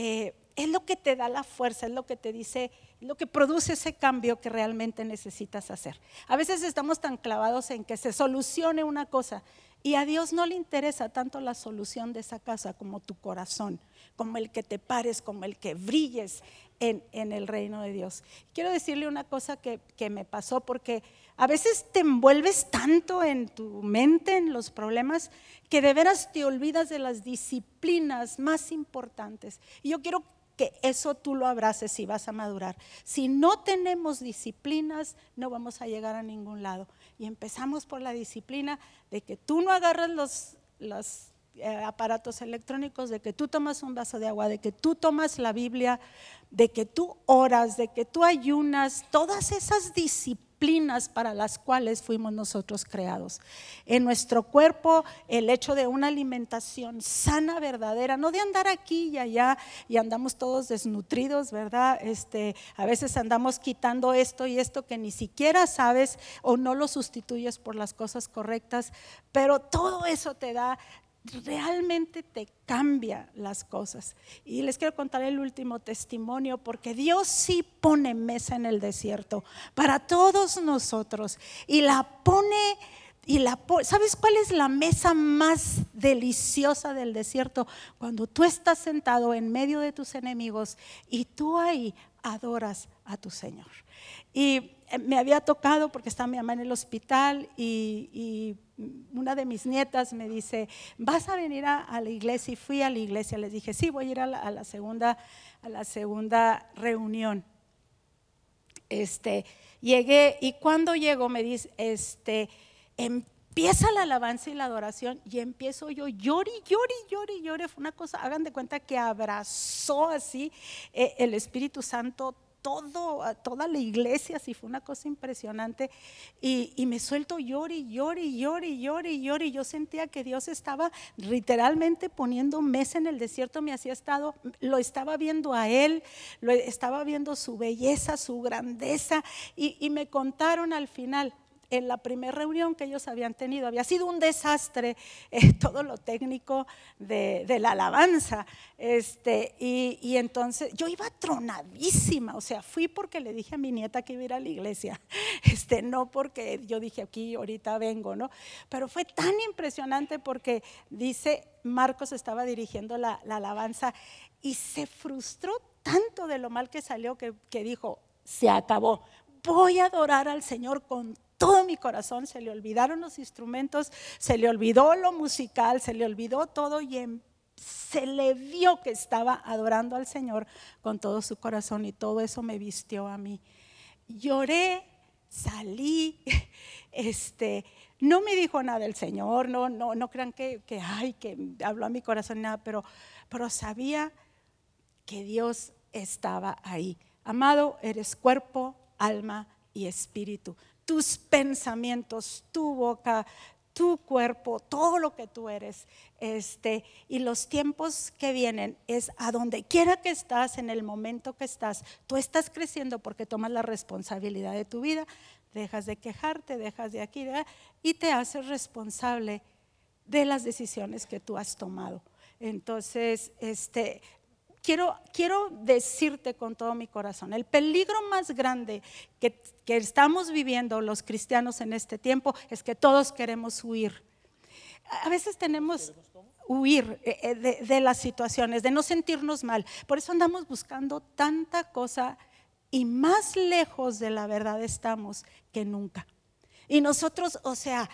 eh, es lo que te da la fuerza, es lo que te dice, lo que produce ese cambio que realmente necesitas hacer. A veces estamos tan clavados en que se solucione una cosa y a Dios no le interesa tanto la solución de esa casa como tu corazón, como el que te pares, como el que brilles en, el reino de Dios. Quiero decirle una cosa que me pasó porque a veces te envuelves tanto en tu mente, en los problemas, que de veras te olvidas de las disciplinas más importantes. Y yo quiero que eso tú lo abraces y vas a madurar. Si no tenemos disciplinas, no vamos a llegar a ningún lado. Y empezamos por la disciplina de que tú no agarras los, los eh, aparatos electrónicos, de que tú tomas un vaso de agua, de que tú tomas la Biblia, de que tú oras, de que tú ayunas, todas esas disciplinas para las cuales fuimos nosotros creados. En nuestro cuerpo, el hecho de una alimentación sana, verdadera, no de andar aquí y allá y andamos todos desnutridos, ¿verdad? Este, a veces andamos quitando esto y esto que ni siquiera sabes o no lo sustituyes por las cosas correctas, pero todo eso te da realmente te cambia las cosas. Y les quiero contar el último testimonio porque Dios sí pone mesa en el desierto para todos nosotros y la pone y la ¿Sabes cuál es la mesa más deliciosa del desierto? Cuando tú estás sentado en medio de tus enemigos y tú ahí adoras a tu Señor. Y me había tocado porque estaba mi mamá en el hospital y una de mis nietas me dice, ¿vas a venir a, la iglesia? Y fui a la iglesia, les dije, sí, voy a ir a la, segunda, a la segunda reunión. Este, llegué y cuando llego me dice, este, empieza la alabanza y la adoración y empiezo yo, llori, llori, llori, llori. Fue una cosa, hagan de cuenta que abrazó así eh, el Espíritu Santo toda la iglesia, así fue una cosa impresionante. Y, me suelto llori, llori, llori, llori, llori. Yo sentía que Dios estaba literalmente poniendo mesa en el desierto, me hacía estado, lo estaba viendo a Él, lo estaba viendo su belleza, su grandeza. y me contaron al final, en la primera reunión que ellos habían tenido. Había sido un desastre *laughs* eh, todo lo técnico de, la alabanza. Este, y, entonces yo iba tronadísima, o sea, fui porque le dije a mi nieta que iba a ir a la iglesia, *laughs* este, no porque yo dije aquí ahorita vengo, ¿no? Pero fue tan impresionante porque dice, Marcos estaba dirigiendo la, la alabanza y se frustró tanto de lo mal que salió que, que dijo, se acabó, voy a adorar al Señor con todo mi corazón, se le olvidaron los instrumentos, se le olvidó lo musical, se le olvidó todo y se le vio que estaba adorando al Señor con todo su corazón y todo eso me vistió a mí. Lloré, salí, *laughs* este, no me dijo nada el Señor, no, no, no crean que, que, ay, que habló a mi corazón nada, pero, pero sabía que Dios estaba ahí. Amado, eres cuerpo, alma y espíritu tus pensamientos, tu boca, tu cuerpo, todo lo que tú eres. Este, y los tiempos que vienen es a donde quiera que estás, en el momento que estás, tú estás creciendo porque tomas la responsabilidad de tu vida, dejas de quejarte, dejas de aquí y te haces responsable de las decisiones que tú has tomado. Entonces, este, quiero, decirte con todo mi corazón, el peligro más grande que, estamos viviendo los cristianos en este tiempo es que todos queremos huir. A veces tenemos huir eh, eh, de, de, las situaciones, de no sentirnos mal. Por eso andamos buscando tanta cosa y más lejos de la verdad estamos que nunca. Y nosotros, o sea,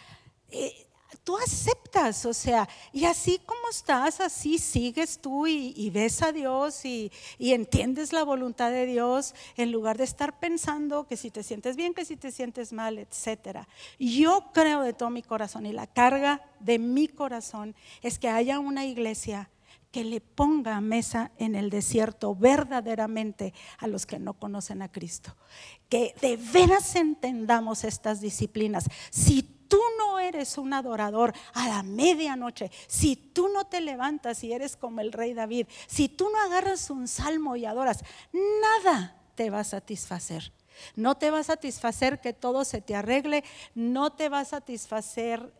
eh, tú aceptas, o sea, y así como estás, así sigues tú y, ves a Dios y, y, entiendes la voluntad de Dios en lugar de estar pensando que si te sientes bien, que si te sientes mal, etcétera. Yo creo de todo mi corazón y la carga de mi corazón es que haya una iglesia que le ponga mesa en el desierto verdaderamente a los que no conocen a Cristo. Que de veras entendamos estas disciplinas. Si tú no eres un adorador a la medianoche, si tú no te levantas y eres como el rey David, si tú no agarras un salmo y adoras, nada te va a satisfacer. No te va a satisfacer que todo se te arregle, no te va a satisfacer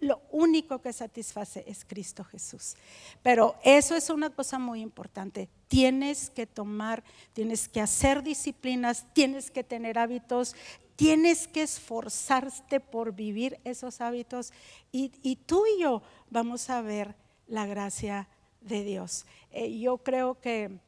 lo único que satisface es Cristo Jesús. Pero eso es una cosa muy importante. Tienes que tomar, tienes que hacer disciplinas, tienes que tener hábitos, tienes que esforzarte por vivir esos hábitos y, tú y yo vamos a ver la gracia de Dios. Eh, yo creo que,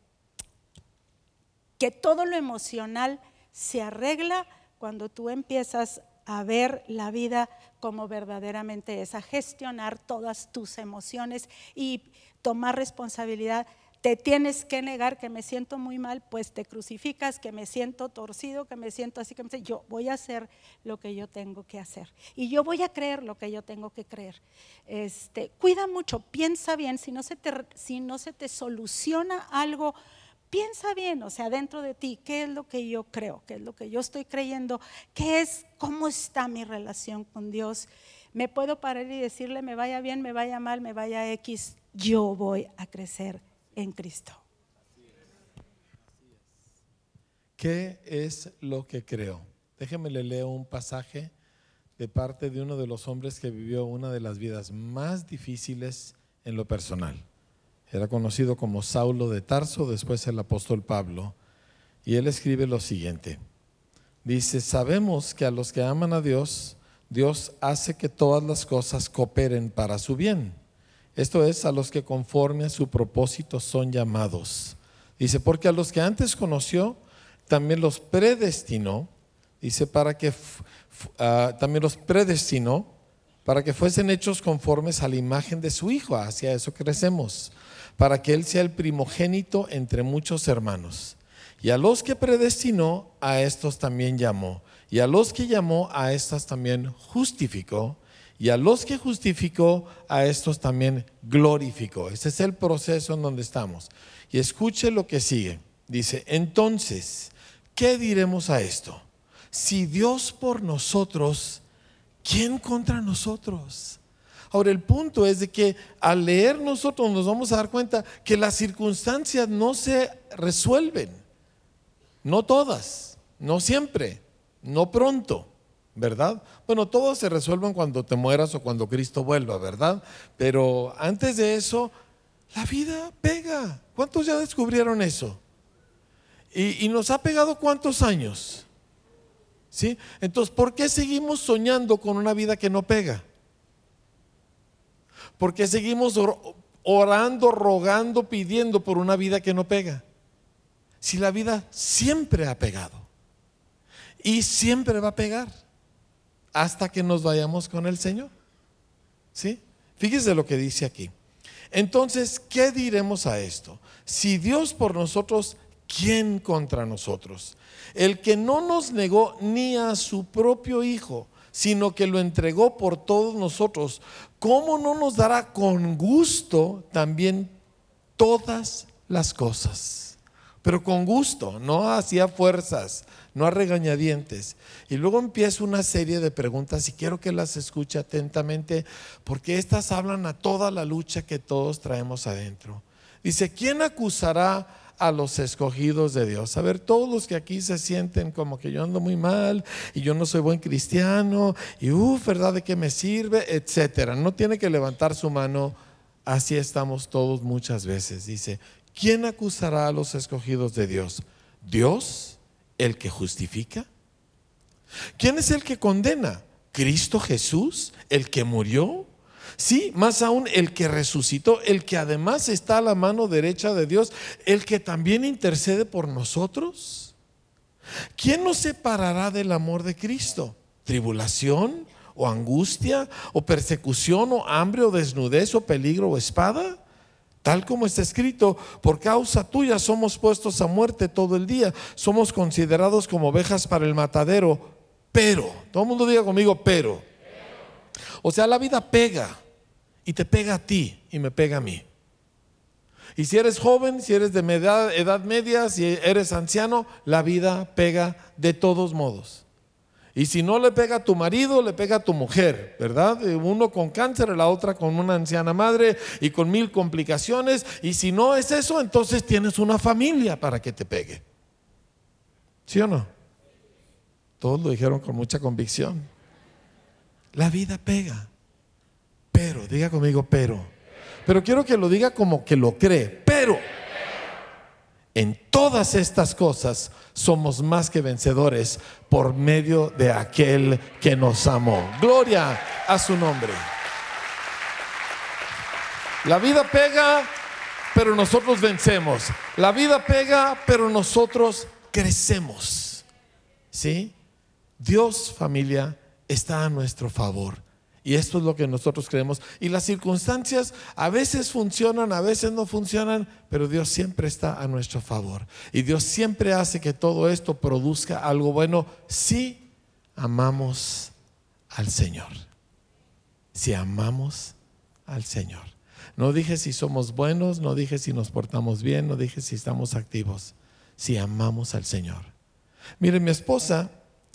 que todo lo emocional se arregla cuando tú empiezas a ver la vida como verdaderamente es, a gestionar todas tus emociones y tomar responsabilidad. Te tienes que negar que me siento muy mal, pues te crucificas, que me siento torcido, que me siento así, que me yo voy a hacer lo que yo tengo que hacer y yo voy a creer lo que yo tengo que creer. Este, cuida mucho, piensa bien, si no se te, si no se te soluciona algo, piensa bien, o sea, dentro de ti, ¿qué es lo que yo creo? ¿Qué es lo que yo estoy creyendo? ¿Qué es, cómo está mi relación con Dios? Me puedo parar y decirle, me vaya bien, me vaya mal, me vaya X, yo voy a crecer en Cristo. ¿Qué es lo que creo? Déjeme le leo un pasaje de parte de uno de los hombres que vivió una de las vidas más difíciles en lo personal. Era conocido como Saulo de Tarso, después el apóstol Pablo. Y él escribe lo siguiente. Dice, sabemos que a los que aman a Dios, Dios hace que todas las cosas cooperen para su bien. Esto es, a los que conforme a su propósito son llamados. Dice, porque a los que antes conoció, también los predestinó. Dice, para que uh, también los predestinó para que fuesen hechos conformes a la imagen de su Hijo. Hacia eso crecemos para que Él sea el primogénito entre muchos hermanos. Y a los que predestinó, a estos también llamó. Y a los que llamó, a estas también justificó. Y a los que justificó, a estos también glorificó. Ese es el proceso en donde estamos. Y escuche lo que sigue. Dice, entonces, ¿qué diremos a esto? Si Dios por nosotros, ¿quién contra nosotros? Ahora, el punto es de que al leer nosotros nos vamos a dar cuenta que las circunstancias no se resuelven. No todas, no siempre, no pronto, ¿verdad? Bueno, todas se resuelven cuando te mueras o cuando Cristo vuelva, ¿verdad? Pero antes de eso, la vida pega. ¿Cuántos ya descubrieron eso? Y, y nos ha pegado cuántos años? ¿Sí? Entonces, ¿por qué seguimos soñando con una vida que no pega? Porque seguimos orando, rogando, pidiendo por una vida que no pega. si la vida siempre ha pegado y siempre va a pegar hasta que nos vayamos con el Señor? ¿Sí? Fíjese lo que dice aquí. Entonces, ¿qué diremos a esto? Si Dios por nosotros, ¿quién contra nosotros? El que no nos negó ni a su propio Hijo, sino que lo entregó por todos nosotros, ¿cómo no nos dará con gusto también todas las cosas? Pero con gusto, no hacía fuerzas, no a regañadientes. Y luego empieza una serie de preguntas y quiero que las escuche atentamente porque estas hablan a toda la lucha que todos traemos adentro. Dice, ¿quién acusará a los escogidos de Dios. A ver, todos los que aquí se sienten como que yo ando muy mal y yo no soy buen cristiano y uff, ¿verdad de qué me sirve? Etcétera. No tiene que levantar su mano. Así estamos todos muchas veces. Dice, ¿quién acusará a los escogidos de Dios? ¿Dios? ¿El que justifica? ¿Quién es el que condena? ¿Cristo Jesús? ¿El que murió? Sí, más aún el que resucitó, el que además está a la mano derecha de Dios, el que también intercede por nosotros. ¿Quién nos separará del amor de Cristo? ¿Tribulación o angustia o persecución o hambre o desnudez o peligro o espada? Tal como está escrito, por causa tuya somos puestos a muerte todo el día, somos considerados como ovejas para el matadero, pero, todo el mundo diga conmigo, pero. O sea, la vida pega y te pega a ti y me pega a mí. Y si eres joven, si eres de edad, media, si eres anciano, la vida pega de todos modos. Y si no le pega a tu marido, le pega a tu mujer, ¿verdad? Uno con cáncer, la otra con una anciana madre y con mil complicaciones. Y si no es eso, entonces tienes una familia para que te pegue. ¿Sí o no? Todos lo dijeron con mucha convicción. La vida pega. Pero, diga conmigo, pero. Pero quiero que lo diga como que lo cree. Pero en todas estas cosas somos más que vencedores por medio de aquel que nos amó. Gloria a su nombre. La vida pega, pero nosotros vencemos. La vida pega, pero nosotros crecemos. ¿Sí? Dios, familia, está a nuestro favor. Y esto es lo que nosotros creemos. Y las circunstancias a veces funcionan, a veces no funcionan, pero Dios siempre está a nuestro favor. Y Dios siempre hace que todo esto produzca algo bueno si amamos al Señor. Si amamos al Señor. No dije si somos buenos, no dije si nos portamos bien, no dije si estamos activos. Si amamos al Señor. Mire, mi esposa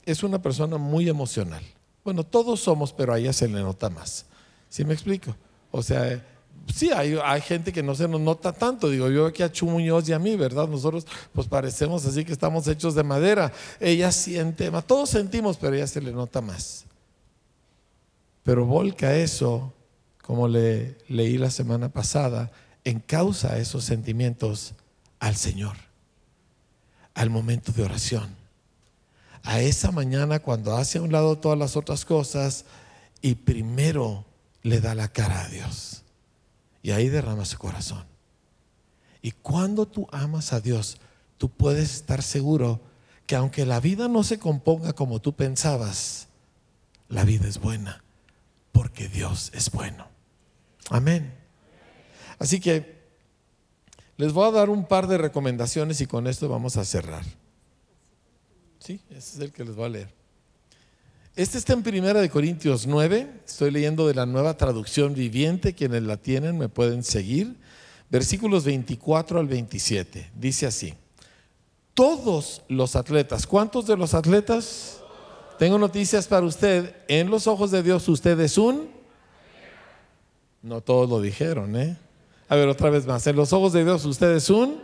es una persona muy emocional. Bueno, todos somos, pero a ella se le nota más. ¿Sí me explico? O sea, sí, hay, gente que no se nos nota tanto. Digo, yo aquí a Chu y a mí, ¿verdad? Nosotros pues parecemos así que estamos hechos de madera. Ella siente más, todos sentimos, pero ella se le nota más. Pero volca eso, como le leí la semana pasada, en causa esos sentimientos al Señor, al momento de oración a esa mañana cuando hace a un lado todas las otras cosas y primero le da la cara a Dios. Y ahí derrama su corazón. Y cuando tú amas a Dios, tú puedes estar seguro que aunque la vida no se componga como tú pensabas, la vida es buena, porque Dios es bueno. Amén. Así que les voy a dar un par de recomendaciones y con esto vamos a cerrar. Sí, ese es el que les voy a leer. Este está en Primera de Corintios 9. Estoy leyendo de la nueva traducción viviente. Quienes la tienen me pueden seguir. Versículos 24 al 27. Dice así. Todos los atletas. ¿Cuántos de los atletas? Tengo noticias para usted. En los ojos de Dios usted es un... No todos lo dijeron, ¿eh? A ver, otra vez más. En los ojos de Dios usted es un...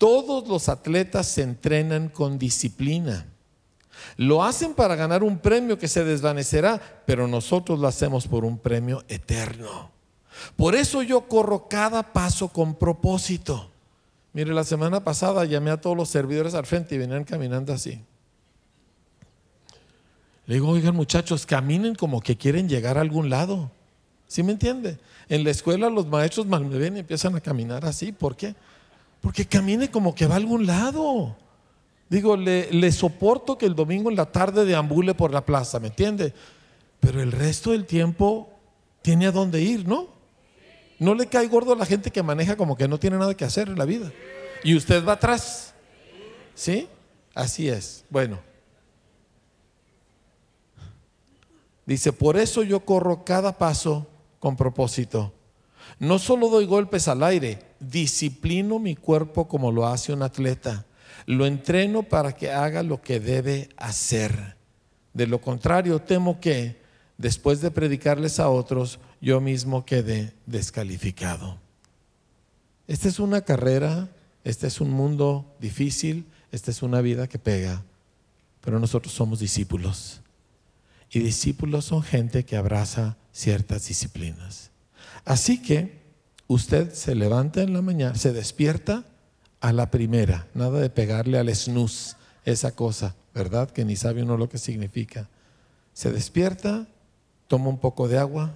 Todos los atletas se entrenan con disciplina. Lo hacen para ganar un premio que se desvanecerá, pero nosotros lo hacemos por un premio eterno. Por eso yo corro cada paso con propósito. Mire, la semana pasada llamé a todos los servidores al frente y venían caminando así. Le digo, oigan muchachos, caminen como que quieren llegar a algún lado. ¿Sí me entiende? En la escuela los maestros me ven y empiezan a caminar así. ¿Por qué? Porque camine como que va a algún lado. Digo, le, soporto que el domingo en la tarde deambule por la plaza, ¿me entiende? Pero el resto del tiempo tiene a dónde ir, ¿no? No le cae gordo a la gente que maneja como que no tiene nada que hacer en la vida. Y usted va atrás. ¿Sí? Así es. Bueno. Dice, por eso yo corro cada paso con propósito. No solo doy golpes al aire, disciplino mi cuerpo como lo hace un atleta. Lo entreno para que haga lo que debe hacer. De lo contrario, temo que después de predicarles a otros, yo mismo quede descalificado. Esta es una carrera, este es un mundo difícil, esta es una vida que pega, pero nosotros somos discípulos. Y discípulos son gente que abraza ciertas disciplinas. Así que usted se levanta en la mañana, se despierta a la primera, nada de pegarle al snooze, esa cosa, ¿verdad? Que ni sabe uno lo que significa. Se despierta, toma un poco de agua,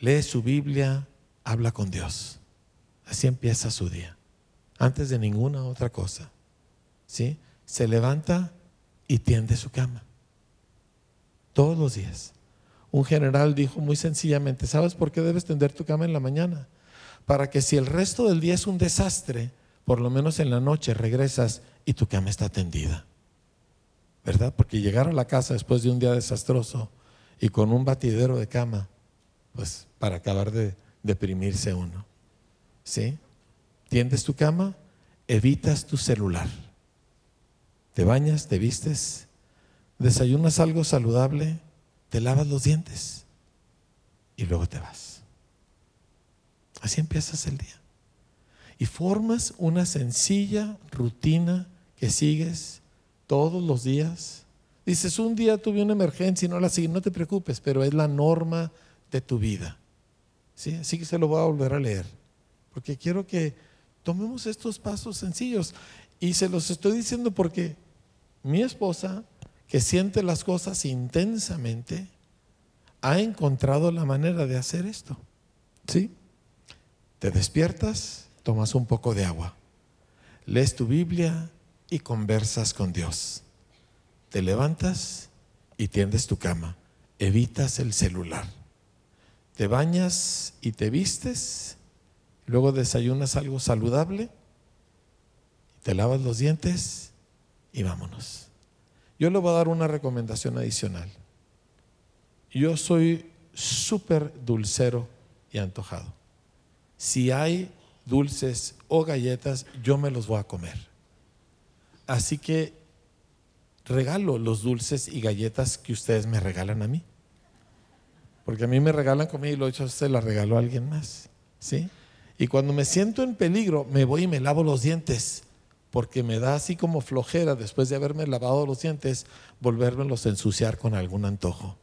lee su Biblia, habla con Dios. Así empieza su día, antes de ninguna otra cosa. ¿Sí? Se levanta y tiende su cama. Todos los días. Un general dijo muy sencillamente, ¿sabes por qué debes tender tu cama en la mañana? Para que si el resto del día es un desastre, por lo menos en la noche regresas y tu cama está tendida. ¿Verdad? Porque llegar a la casa después de un día desastroso y con un batidero de cama, pues para acabar de deprimirse uno. ¿Sí? Tiendes tu cama, evitas tu celular. Te bañas, te vistes, desayunas algo saludable, te lavas los dientes y luego te vas. Así empiezas el día. Y formas una sencilla rutina que sigues todos los días. Dices, un día tuve una emergencia y no la sigue, no te preocupes, pero es la norma de tu vida. ¿Sí? Así que se lo voy a volver a leer, porque quiero que tomemos estos pasos sencillos. Y se los estoy diciendo porque mi esposa, que siente las cosas intensamente, ha encontrado la manera de hacer esto. ¿Sí? Te despiertas, tomas un poco de agua, lees tu Biblia y conversas con Dios. Te levantas y tiendes tu cama, evitas el celular. Te bañas y te vistes, luego desayunas algo saludable, te lavas los dientes y vámonos. Yo le voy a dar una recomendación adicional. Yo soy súper dulcero y antojado. Si hay dulces o galletas, yo me los voy a comer. Así que regalo los dulces y galletas que ustedes me regalan a mí. Porque a mí me regalan comida y lo hecho se la regalo a alguien más. ¿Sí? Y cuando me siento en peligro, me voy y me lavo los dientes porque me da así como flojera después de haberme lavado los dientes, volvérmelos a ensuciar con algún antojo.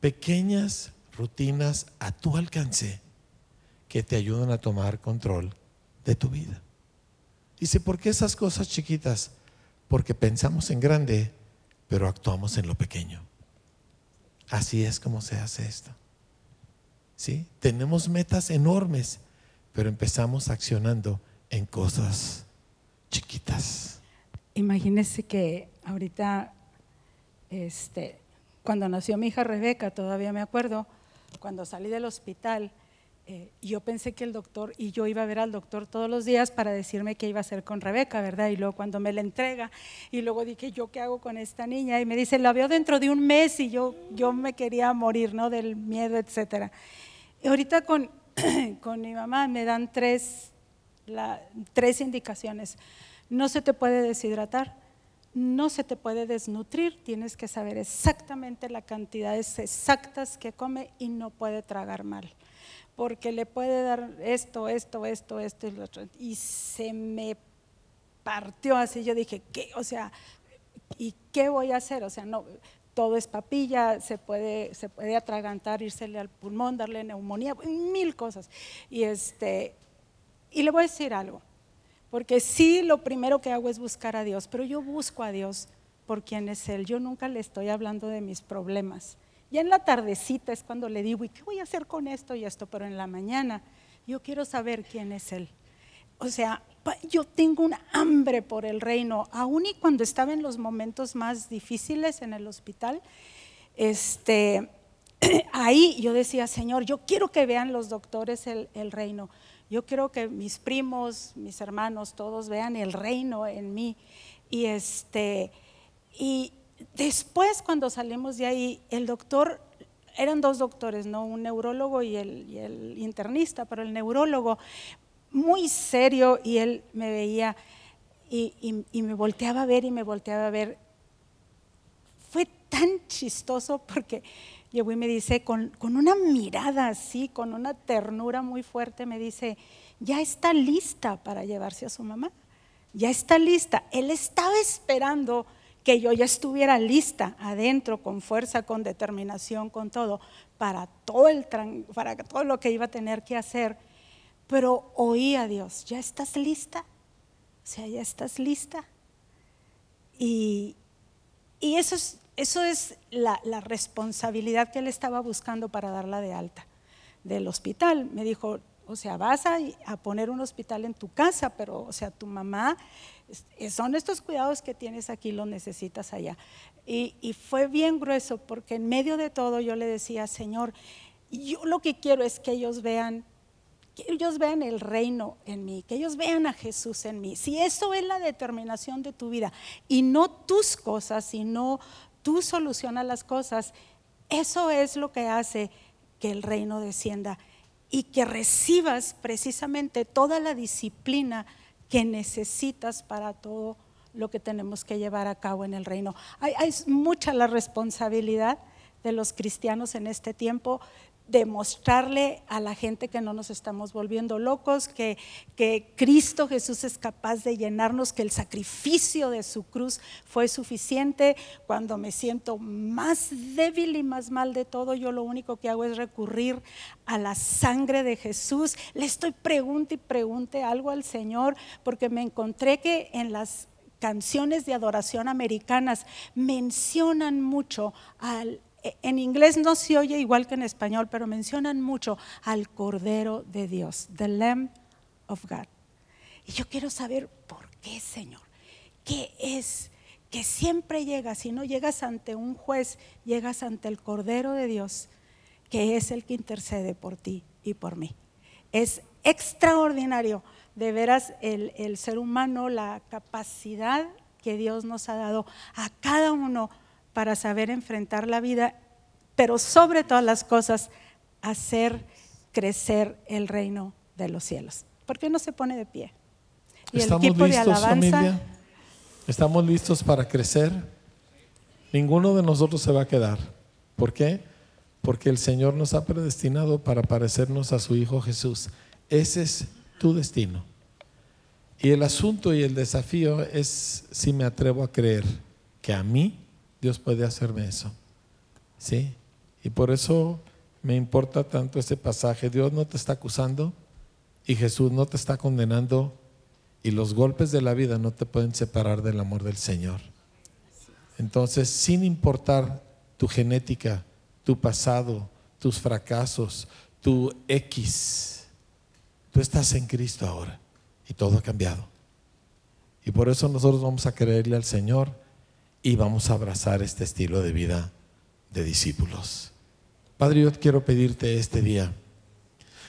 Pequeñas rutinas a tu alcance que te ayudan a tomar control de tu vida. Dice, ¿por qué esas cosas chiquitas? Porque pensamos en grande, pero actuamos en lo pequeño. Así es como se hace esto. ¿Sí? Tenemos metas enormes, pero empezamos accionando en cosas chiquitas. Imagínese que ahorita, este, cuando nació mi hija Rebeca, todavía me acuerdo, cuando salí del hospital, eh, yo pensé que el doctor, y yo iba a ver al doctor todos los días para decirme qué iba a hacer con Rebeca, ¿verdad? Y luego cuando me la entrega, y luego dije, ¿yo qué hago con esta niña? Y me dice, la veo dentro de un mes, y yo, yo me quería morir, ¿no? Del miedo, etcétera. Y ahorita con, *clears throat* con mi mamá me dan tres tres indicaciones. No se te puede deshidratar, no se te puede desnutrir, tienes que saber exactamente la cantidades exactas que come y no puede tragar mal, porque le puede dar esto, esto, esto, esto y lo otro. Y se me partió así, yo dije, ¿qué? O sea, ¿y qué voy a hacer? O sea, no, todo es papilla, se puede, se puede atragantar, irsele al pulmón, darle neumonía, mil cosas. Y este, y le voy a decir algo, porque sí lo primero que hago es buscar a Dios, pero yo busco a Dios por quién es Él. Yo nunca le estoy hablando de mis problemas. Ya en la tardecita es cuando le digo, ¿y qué voy a hacer con esto y esto? Pero en la mañana yo quiero saber quién es Él. o sea, yo tengo un hambre por el reino, aún y cuando estaba en los momentos más difíciles en el hospital, este, *clears throat* ahí yo decía, Señor, yo quiero que vean los doctores el, reino, yo quiero que mis primos, mis hermanos, todos vean el reino en mí. Y, este, y después cuando salimos de ahí, el doctor, eran dos doctores, ¿no? un neurólogo y el, y el internista, pero el neurólogo muy serio y él me veía y, me volteaba a ver y me volteaba a ver. Fue tan chistoso porque llegó y me dice, con, con una mirada así, con una ternura muy fuerte, me dice, ya está lista para llevarse a su mamá, ya está lista. Él estaba esperando que yo ya estuviera lista adentro, con fuerza, con determinación, con todo, para todo, el, para todo lo que iba a tener que hacer pero oí a Dios, ¿ya estás lista? O sea, ya estás lista. Y, eso es, eso es la, responsabilidad que él estaba buscando para darla de alta del hospital. Me dijo, o sea, vas a, poner un hospital en tu casa, pero, o sea, tu mamá, son estos cuidados que tienes aquí, los necesitas allá. Y, y, fue bien grueso, porque en medio de todo yo le decía, Señor, yo lo que quiero es que ellos vean que ellos vean el reino en mí, que ellos vean a Jesús en mí. Si eso es la determinación de tu vida y no tus cosas, sino tú solucionas las cosas, eso es lo que hace que el reino descienda y que recibas precisamente toda la disciplina que necesitas para todo lo que tenemos que llevar a cabo en el reino. Hay, hay mucha la responsabilidad de los cristianos en este tiempo demostrarle a la gente que no nos estamos volviendo locos, que, que, Cristo Jesús es capaz de llenarnos, que el sacrificio de su cruz fue suficiente. Cuando me siento más débil y más mal de todo, yo lo único que hago es recurrir a la sangre de Jesús. Le estoy pregunte y pregunte algo al Señor, porque me encontré que en las canciones de adoración americanas mencionan mucho al en inglés no se oye igual que en español, pero mencionan mucho al Cordero de Dios, the Lamb of God. Y yo quiero saber por qué, Señor. ¿Qué es? Que siempre llegas, si no llegas ante un juez, llegas ante el Cordero de Dios, que es el que intercede por ti y por mí. Es extraordinario, de veras, el, el ser humano, la capacidad que Dios nos ha dado a cada uno para saber enfrentar la vida, pero sobre todas las cosas, hacer crecer el reino de los cielos. ¿Por qué no se pone de pie? Y ¿Estamos el equipo listos, de alabanza. Familia? ¿Estamos listos para crecer? Ninguno de nosotros se va a quedar. ¿Por qué? Porque el Señor nos ha predestinado para parecernos a su Hijo Jesús. Ese es tu destino. Y el asunto y el desafío es si me atrevo a creer que a mí Dios puede hacerme eso. ¿Sí? Y por eso me importa tanto ese pasaje. Dios no te está acusando y Jesús no te está condenando y los golpes de la vida no te pueden separar del amor del Señor. Entonces, sin importar tu genética, tu pasado, tus fracasos, tu X, tú estás en Cristo ahora y todo ha cambiado. Y por eso nosotros vamos a creerle al Señor y vamos a abrazar este estilo de vida de discípulos. Padre, yo quiero pedirte este día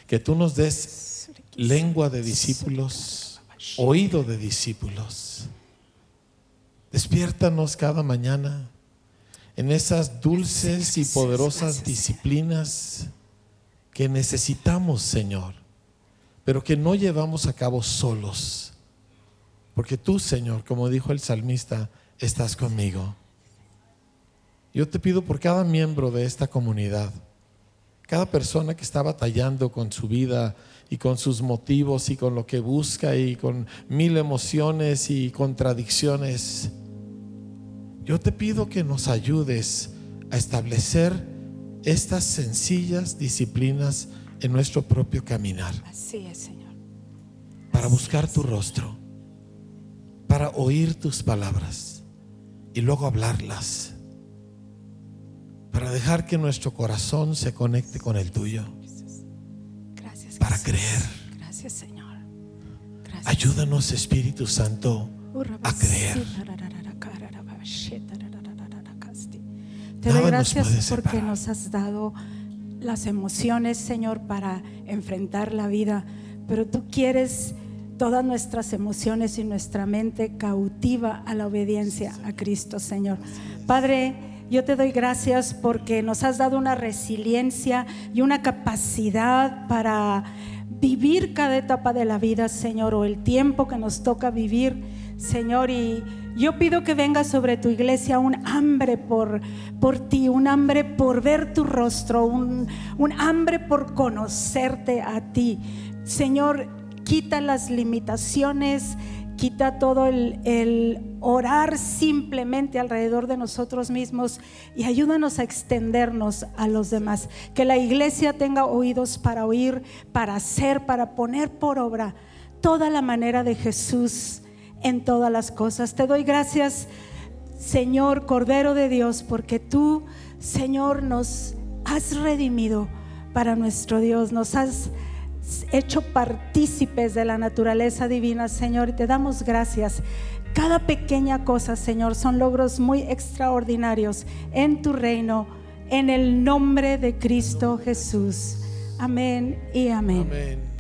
que tú nos des lengua de discípulos, oído de discípulos. Despiértanos cada mañana en esas dulces y poderosas disciplinas que necesitamos, Señor, pero que no llevamos a cabo solos. Porque tú, Señor, como dijo el salmista, estás conmigo. Yo te pido por cada miembro de esta comunidad, cada persona que está batallando con su vida y con sus motivos y con lo que busca y con mil emociones y contradicciones. Yo te pido que nos ayudes a establecer estas sencillas disciplinas en nuestro propio caminar. Así es, Señor. Para buscar tu rostro, para oír tus palabras y luego hablarlas para dejar que nuestro corazón se conecte con el tuyo. Gracias. Para creer. Gracias, Señor. Ayúdanos, Espíritu Santo, a creer. Te doy gracias porque nos has dado las emociones, Señor, para enfrentar la vida. Pero tú quieres todas nuestras emociones y nuestra mente cautiva a la obediencia a Cristo, Señor. Padre, yo te doy gracias porque nos has dado una resiliencia y una capacidad para vivir cada etapa de la vida, Señor, o el tiempo que nos toca vivir, Señor. Y yo pido que venga sobre tu iglesia un hambre por, por ti, un hambre por ver tu rostro, un, un hambre por conocerte a ti. Señor, quita las limitaciones, quita todo el, orar simplemente alrededor de nosotros mismos y ayúdanos a extendernos a los demás. Que la iglesia tenga oídos para oír, para hacer, para poner por obra toda la manera de Jesús en todas las cosas. Te doy gracias, Señor Cordero de Dios, porque tú, Señor, nos has redimido para nuestro Dios, nos has hecho partícipes de la naturaleza divina, Señor, y te damos gracias. Cada pequeña cosa, Señor, son logros muy extraordinarios en tu reino, en el nombre de Cristo Jesús. Amén y amén. Amén.